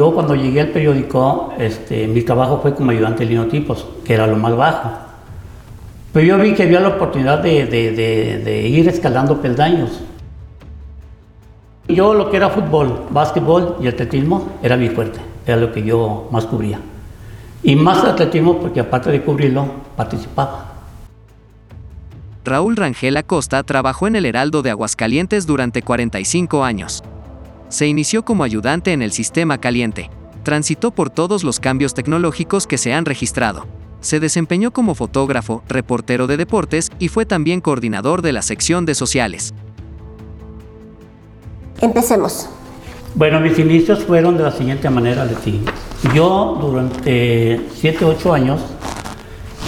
yo cuando llegué al periódico, este, mi trabajo fue como ayudante de linotipos, que era lo más bajo. Pero yo vi que había la oportunidad de, de ir escalando peldaños. Yo lo que era fútbol, básquetbol y atletismo era mi fuerte, era lo que yo más cubría. Y más atletismo porque aparte de cubrirlo, participaba. Raúl Rangel Acosta trabajó en el Heraldo de Aguascalientes durante 45 años. Se inició como ayudante en el sistema caliente. Transitó por todos los cambios tecnológicos que se han registrado. Se desempeñó como fotógrafo, reportero de deportes y fue también coordinador de la sección de sociales. Empecemos. Bueno, mis inicios fueron de la siguiente manera, Leti. Yo durante 7, 8 años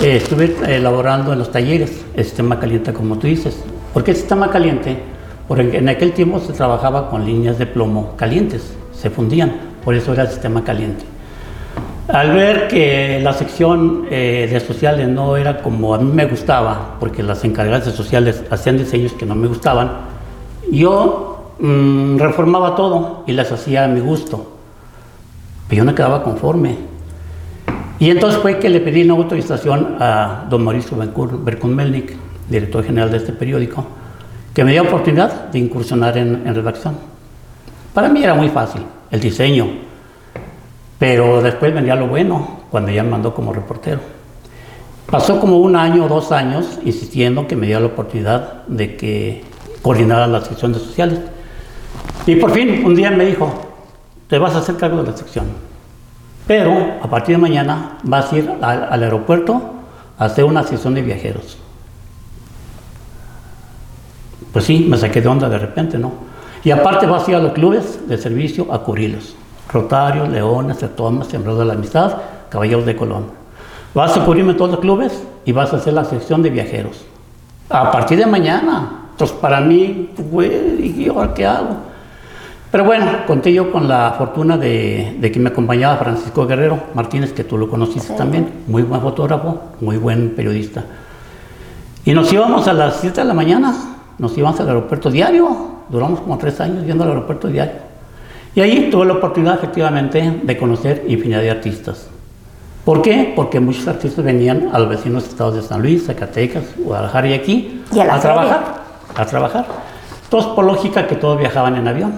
eh, estuve elaborando en los talleres el sistema caliente, como tú dices. ¿Por qué el sistema caliente? Porque en aquel tiempo se trabajaba con líneas de plomo calientes, se fundían, por eso era el sistema caliente. Al ver que la sección eh, de sociales no era como a mí me gustaba, porque las encargadas de sociales hacían diseños que no me gustaban, yo mm, reformaba todo y las hacía a mi gusto. Pero yo no quedaba conforme. Y entonces fue que le pedí una autorización a don Mauricio Berkun-Melnik, director general de este periódico, que me dio oportunidad de incursionar en, redacción. Para mí era muy fácil el diseño, pero después venía lo bueno, cuando ya me mandó como reportero. Pasó como un año o dos años insistiendo que me diera la oportunidad de que coordinara las secciones sociales. Y por fin, un día me dijo, te vas a hacer cargo de la sección. Pero a partir de mañana vas a ir al, aeropuerto a hacer una sesión de viajeros. Pues sí, me saqué de onda de repente, ¿no? Y aparte vas a ir a los clubes de servicio a cubrirlos. Rotarios, Leones, Tomas, Sembrado de la Amistad, Caballeros de Colón. Vas a cubrirme todos los clubes y vas a hacer la sección de viajeros. A partir de mañana. Entonces, para mí, güey, ¿y ahora qué hago? Pero bueno, conté yo con la fortuna de, que me acompañaba Francisco Guerrero Martínez, que tú lo conociste también, muy buen fotógrafo, muy buen periodista. Y nos íbamos a las 7 de la mañana, nos íbamos al aeropuerto diario, duramos como tres años yendo al aeropuerto diario. Y ahí tuve la oportunidad efectivamente de conocer infinidad de artistas. ¿Por qué? Porque muchos artistas venían a los vecinos estados de San Luis, Zacatecas, Guadalajara y aquí a, a trabajar, a trabajar. Entonces, por lógica que todos viajaban en avión.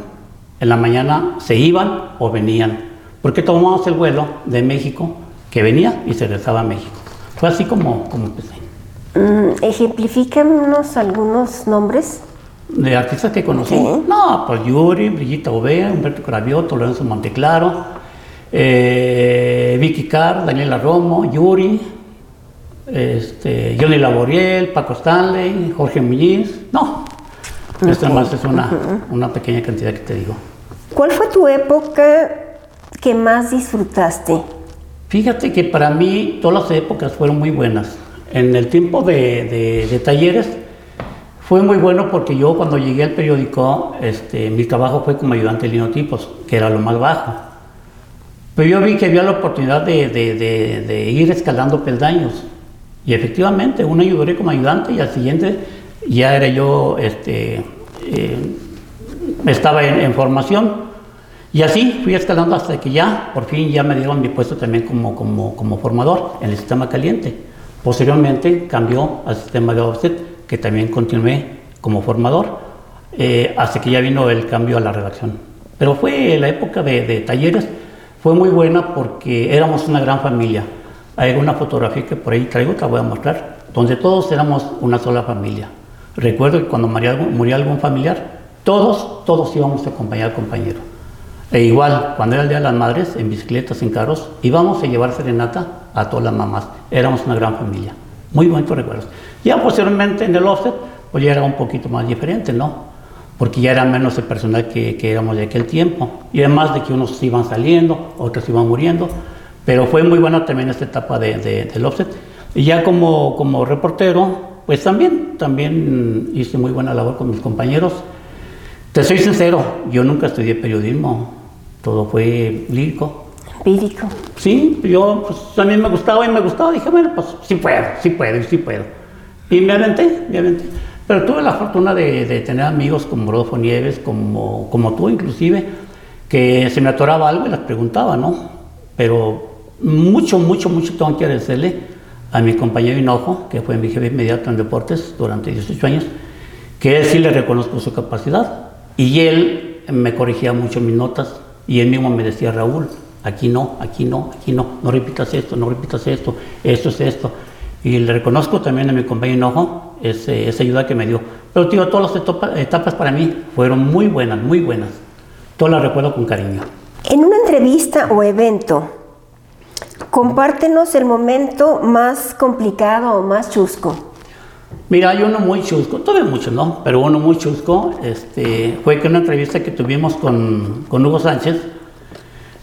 En la mañana se iban o venían, porque tomamos el vuelo de México que venía y se regresaba a México. Fue así como, como empecé. Mm, ¿Ejemplifícanos algunos nombres? ¿De artistas que conocí? No, pues Yuri, Brigitte Ove, Humberto Cravioto, Lorenzo Monteclaro, eh, Vicky Carr, Daniela Romo, Yuri, este, Johnny Laboriel, Paco Stanley, Jorge Muñiz. No, esto más es una, una pequeña cantidad que te digo. ¿Cuál fue tu época que más disfrutaste? Fíjate que para mí todas las épocas fueron muy buenas. En el tiempo de, talleres fue muy bueno porque yo cuando llegué al periódico, este, mi trabajo fue como ayudante de linotipos, que era lo más bajo. Pero yo vi que había la oportunidad de, ir escalando peldaños. Y efectivamente, un año como ayudante y al siguiente ya era yo, este, eh, estaba en, formación. Y así fui escalando hasta que ya, por fin, ya me dieron mi puesto también como, como formador en el sistema caliente. Posteriormente cambió al sistema de offset, que también continué como formador, eh, hasta que ya vino el cambio a la redacción. Pero fue la época de, talleres, fue muy buena porque éramos una gran familia. Hay una fotografía que por ahí traigo, te la voy a mostrar, donde todos éramos una sola familia. Recuerdo que cuando moría, algún familiar, todos, todos íbamos a acompañar al compañero. E igual, cuando era el Día de las Madres, en bicicletas, en carros, íbamos a llevar serenata a todas las mamás. Éramos una gran familia. Muy bonitos recuerdos. Ya posteriormente en el offset, pues ya era un poquito más diferente, ¿no? Porque ya era menos el personal que, que éramos de aquel tiempo. Y además de que unos iban saliendo, otros iban muriendo. Pero fue muy buena también esta etapa de, de, del offset. Y ya como, como reportero, pues también, también hice muy buena labor con mis compañeros. Te soy sincero, yo nunca estudié periodismo, todo fue lírico. Lírico. Sí, yo pues también me gustaba y me gustaba, dije, bueno, pues sí puedo, sí puedo, sí puedo. Y me aventé, me aventé. Pero tuve la fortuna de, tener amigos como Rodolfo Nieves, como, como tú inclusive, que se me atoraba algo y las preguntaba, ¿no? Pero mucho, mucho, mucho tengo que agradecerle a mi compañero Hinojo, que fue mi jefe inmediato en deportes durante 18 años, que él sí le reconozco su capacidad. Y él me corregía mucho mis notas y él mismo me decía, Raúl, aquí no, aquí no, aquí no, no repitas esto, no repitas esto, esto es esto. Y le reconozco también a mi compañero Hinojo esa ayuda que me dio. Pero, tío, todas las etapas para mí fueron muy buenas, muy buenas. Todas las recuerdo con cariño. En una entrevista o evento, compártenos el momento más complicado o más chusco. Mira, hay uno muy chusco, todavía muchos, ¿no? Pero uno muy chusco este, fue que una entrevista que tuvimos con, con Hugo Sánchez,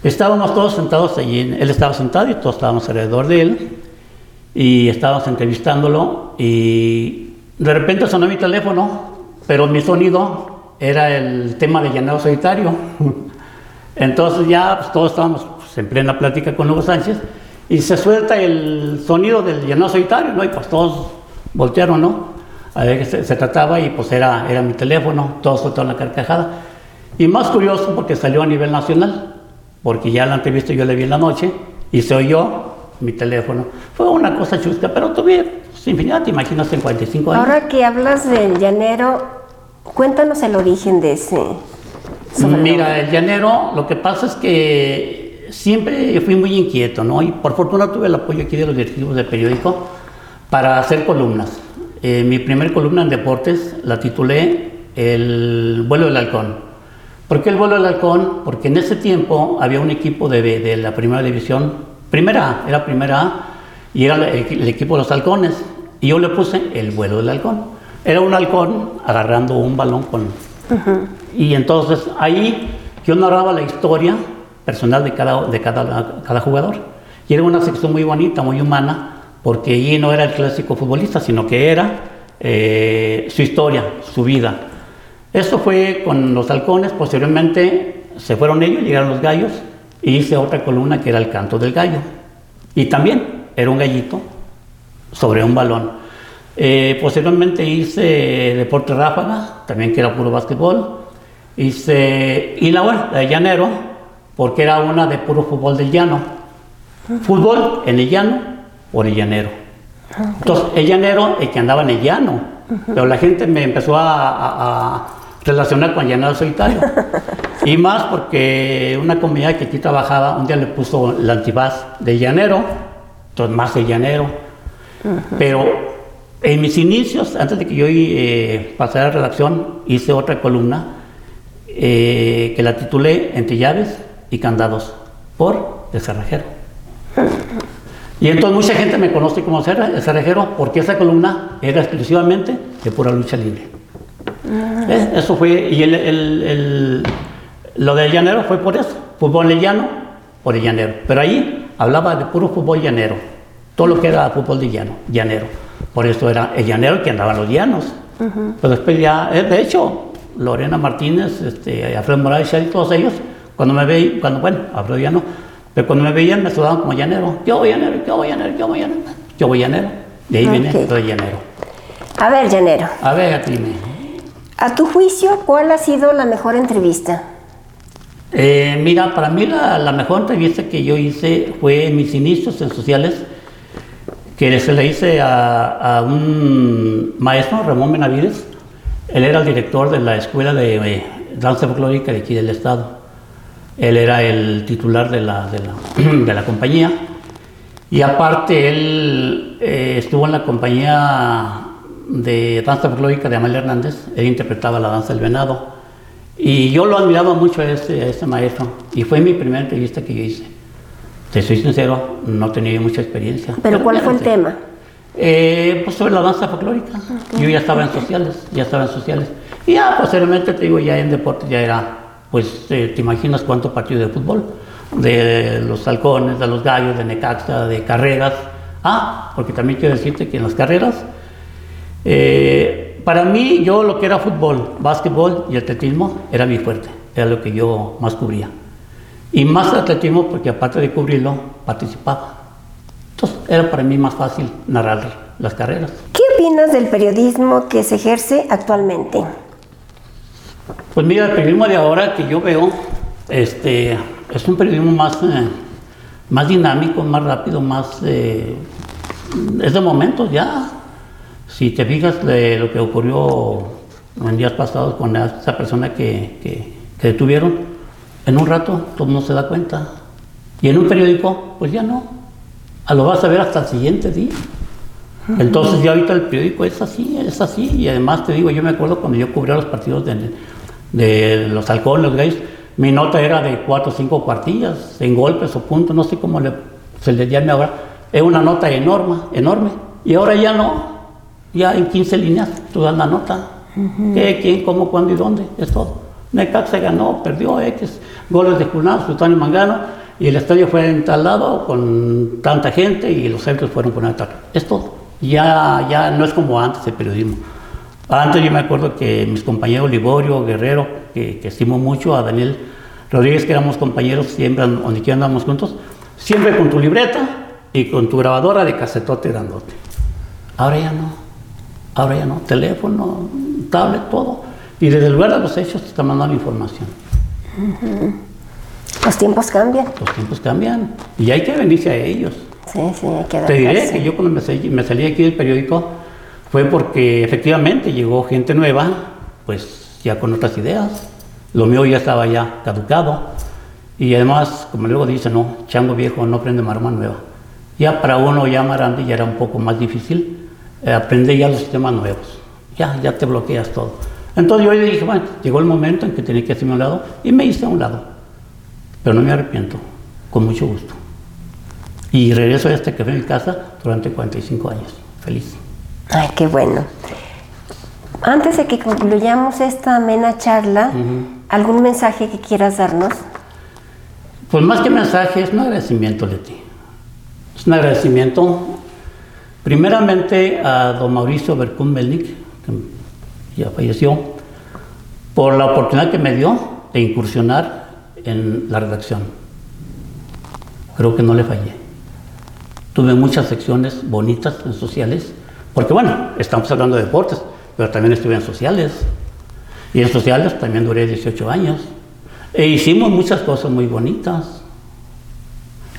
estábamos todos sentados allí, él estaba sentado y todos estábamos alrededor de él, y estábamos entrevistándolo, y de repente sonó mi teléfono, pero mi sonido era el tema de Llanado Solitario. Entonces ya pues, todos estábamos pues, en plena plática con Hugo Sánchez, y se suelta el sonido del Llanado Solitario, ¿no? Y pues todos voltearon, ¿no? A ver qué se, trataba y pues era, era mi teléfono, todo soltó la carcajada. Y más curioso porque salió a nivel nacional, porque ya la entrevista yo le vi en la noche y se oyó mi teléfono. Fue una cosa chusca, pero tuve sin infinidad, te imaginas, en 45 años. Ahora que hablas del llanero, cuéntanos el origen de ese. Mira, el llanero, lo que pasa es que siempre fui muy inquieto, ¿no? Y por fortuna tuve el apoyo aquí de los directivos del periódico para hacer columnas. Eh, mi primer columna en deportes la titulé El vuelo del halcón. ¿Por qué el vuelo del halcón? Porque en ese tiempo había un equipo de, de la primera división, primera A, era primera A, y era el, equipo de los halcones. Y yo le puse el vuelo del halcón. Era un halcón agarrando un balón con... Y entonces ahí yo narraba la historia personal de cada, de cada, cada jugador. Y era una sección muy bonita, muy humana, porque allí no era el clásico futbolista, sino que era eh, su historia, su vida. Esto fue con los halcones, posteriormente se fueron ellos, llegaron los gallos, y hice otra columna que era el canto del gallo. Y también era un gallito sobre un balón. Eh, posteriormente hice Deporte Ráfaga, también que era puro básquetbol. Hice, y la, bueno, de llanero, porque era una de puro fútbol del llano. Fútbol en el llano por el llanero. Entonces, el llanero, el que andaba en el llano. Pero la gente me empezó a, relacionar con llanero solitario. y más porque una comunidad que aquí trabajaba, un día le puso el antifaz de llanero, entonces más el llanero. Pero en mis inicios, antes de que yo eh, pasara a la redacción, hice otra columna eh, que la titulé Entre llaves y candados por el cerrajero. Y entonces mucha gente me conoce como cerrajero porque esa columna era exclusivamente de pura lucha libre. Ah. ¿Eh? Eso fue, y el, el, lo del llanero fue por eso, fútbol llano por el llanero. Pero ahí hablaba de puro fútbol llanero, todo lo que era fútbol de llano, llanero. Por eso era el llanero que andaba en los llanos. Pero después ya, eh, de hecho, Lorena Martínez, este, Alfredo Morales y todos ellos, cuando me veían, cuando, bueno, Alfredo ya no, pero cuando me veían me saludaban como llanero. Yo voy llanero, yo voy llanero, yo voy llanero. Yo voy llanero. De ahí viene todo llanero. A ver, llanero. A ver, dime. A tu juicio, ¿cuál ha sido la mejor entrevista? Eh, mira, para mí la, mejor entrevista que yo hice fue en mis inicios en sociales, que se le hice a, un maestro, Ramón Benavides. Él era el director de la Escuela de eh, Danza Folclórica de aquí del Estado. Él era el titular de la, de la, compañía. Y aparte, él eh, estuvo en la compañía de danza folclórica de Amalia Hernández. Él interpretaba la danza del venado. Y yo lo admiraba mucho a ese, a maestro. Y fue mi primera entrevista que yo hice. Te soy sincero, no tenía mucha experiencia. ¿Pero, cuál fue el tema? Eh, pues sobre la danza folclórica. Yo ya estaba en sociales, ya estaba en sociales. Y ya posteriormente, te digo, ya en deporte ya era pues te imaginas cuánto partido de fútbol, de los halcones, de los gallos, de Necaxa, de carreras. Ah, porque también quiero decirte que en las carreras, eh, para mí yo lo que era fútbol, básquetbol y atletismo era mi fuerte, era lo que yo más cubría. Y más atletismo porque aparte de cubrirlo, participaba. Entonces era para mí más fácil narrar las carreras. ¿Qué opinas del periodismo que se ejerce actualmente? Pues mira, el periodismo de ahora que yo veo este, es un periodismo más, eh, más dinámico, más rápido, más... eh, es de momentos ya. Si te fijas de lo que ocurrió en días pasados con esa persona que, que, que detuvieron, en un rato todo el mundo se da cuenta. Y en un periódico, pues ya no. A lo vas a ver hasta el siguiente día. Entonces ya ahorita el periódico es así, es así. Y además te digo, yo me acuerdo cuando yo cubría los partidos de, de los halcones, los gays, mi nota era de cuatro o cinco cuartillas, en golpes o puntos, no sé cómo le, se le llame ahora. Es una nota enorme, enorme. Y ahora ya no. Ya en 15 líneas tú das la nota. ¿Qué, quién, cómo, cuándo y dónde? Es todo. Necaxa ganó, perdió X, goles de Cunado, Sultán y Mangano, y el estadio fue instalado con tanta gente y los centros fueron con tal. Es todo. Ya, ya no es como antes el periodismo. Antes yo me acuerdo que mis compañeros Liborio, Guerrero, que, que estimo mucho, a Daniel Rodríguez, que éramos compañeros siempre, donde quiera andamos juntos, siempre con tu libreta y con tu grabadora de casetote dándote. Ahora ya no. Ahora ya no. Teléfono, tablet, todo. Y desde el lugar de los hechos te está mandando información. Los tiempos cambian. Los tiempos cambian y hay que venirse a ellos. Sí, sí, hay que Te diré adaptarse. que yo cuando me salí, me salí aquí del periódico fue porque efectivamente llegó gente nueva, pues ya con otras ideas. Lo mío ya estaba ya caducado. Y además, como luego dice, no, chango viejo no aprende maroma nueva. Ya para uno ya más grande ya era un poco más difícil eh, aprender ya los sistemas nuevos. Ya, ya te bloqueas todo. Entonces yo dije, bueno, llegó el momento en que tenía que hacerme a un lado y me hice a un lado. Pero no me arrepiento, con mucho gusto. Y regreso a este café en mi casa durante 45 años. Feliz. Ay, qué bueno. Antes de que concluyamos esta amena charla, ¿algún mensaje que quieras darnos? Pues más que mensaje, es un agradecimiento, Leti. Es un agradecimiento, primeramente a don Mauricio Bercún Melnik, que ya falleció, por la oportunidad que me dio de incursionar en la redacción. Creo que no le fallé. Tuve muchas secciones bonitas en sociales, porque bueno, estamos hablando de deportes, pero también estuve en sociales. Y en sociales también duré 18 años. E hicimos muchas cosas muy bonitas.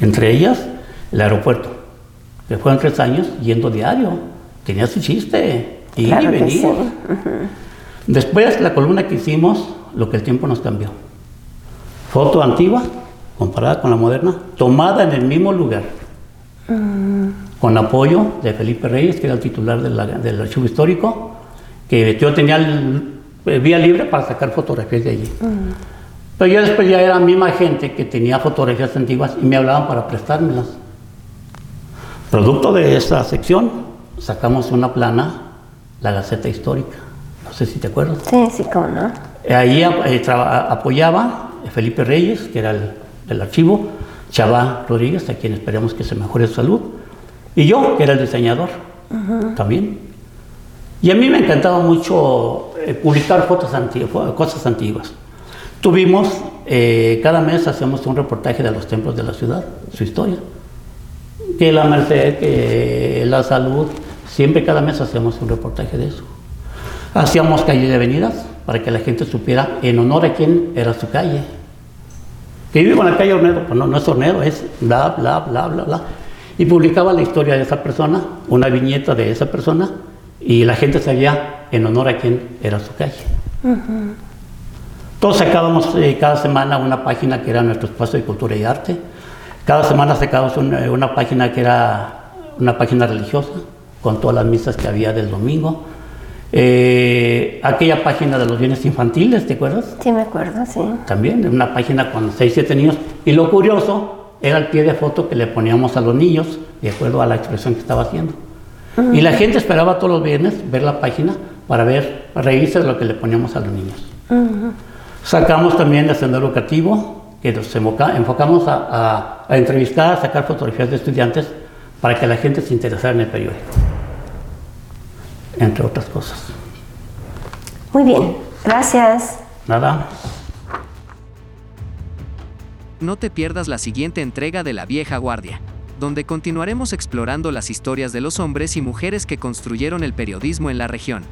Entre ellas, el aeropuerto, que fueron tres años yendo diario. Tenía su chiste, ir Claro y venir. sí. Después, la columna que hicimos, lo que el tiempo nos cambió. Foto antigua, comparada con la moderna, tomada en el mismo lugar. Con apoyo de Felipe Reyes, que era el titular de la- del archivo histórico, que yo tenía el- eh, vía libre para sacar fotografías de allí. Pero ya después ya era la misma gente que tenía fotografías antiguas y me hablaban para prestármelas. Producto de esa sección, sacamos una plana, la Gaceta Histórica. No sé si te acuerdas. Sí, sí, cómo no. Ahí eh, apoyaba Felipe Reyes, que era el, el archivo, Chava Rodríguez, a quien esperemos que se mejore su salud, y yo, que era el diseñador, también. Y a mí me encantaba mucho eh, publicar fotos antiguas, cosas antiguas. Tuvimos, eh, cada mes hacíamos un reportaje de los templos de la ciudad, su historia. Que la Merced, que la salud, siempre cada mes hacíamos un reportaje de eso. Hacíamos calles y avenidas para que la gente supiera en honor a quién era su calle. Que vivo en la calle Hornero, pues no, es Hornero, es bla, bla, bla, bla, bla. Y publicaba la historia de esa persona, una viñeta de esa persona, y la gente sabía en honor a quién era su calle. Todos sacábamos eh, cada semana una página que era nuestro espacio de cultura y arte. Cada semana sacábamos una, una página que era una página religiosa, con todas las misas que había del domingo. Eh, aquella página de los bienes infantiles, ¿te acuerdas? Sí, me acuerdo, sí. También, una página con 6, 7 niños. Y lo curioso era el pie de foto que le poníamos a los niños, de acuerdo a la expresión que estaba haciendo. Y la gente esperaba todos los viernes ver la página para ver, para reírse de lo que le poníamos a los niños. Sacamos también el sendero educativo, que nos enfoca- enfocamos a, a- a entrevistar, a sacar fotografías de estudiantes para que la gente se interesara en el periódico, entre otras cosas. Muy bien, gracias. Nada, No te pierdas la siguiente entrega de La Vieja Guardia, donde continuaremos explorando las historias de los hombres y mujeres que construyeron el periodismo en la región.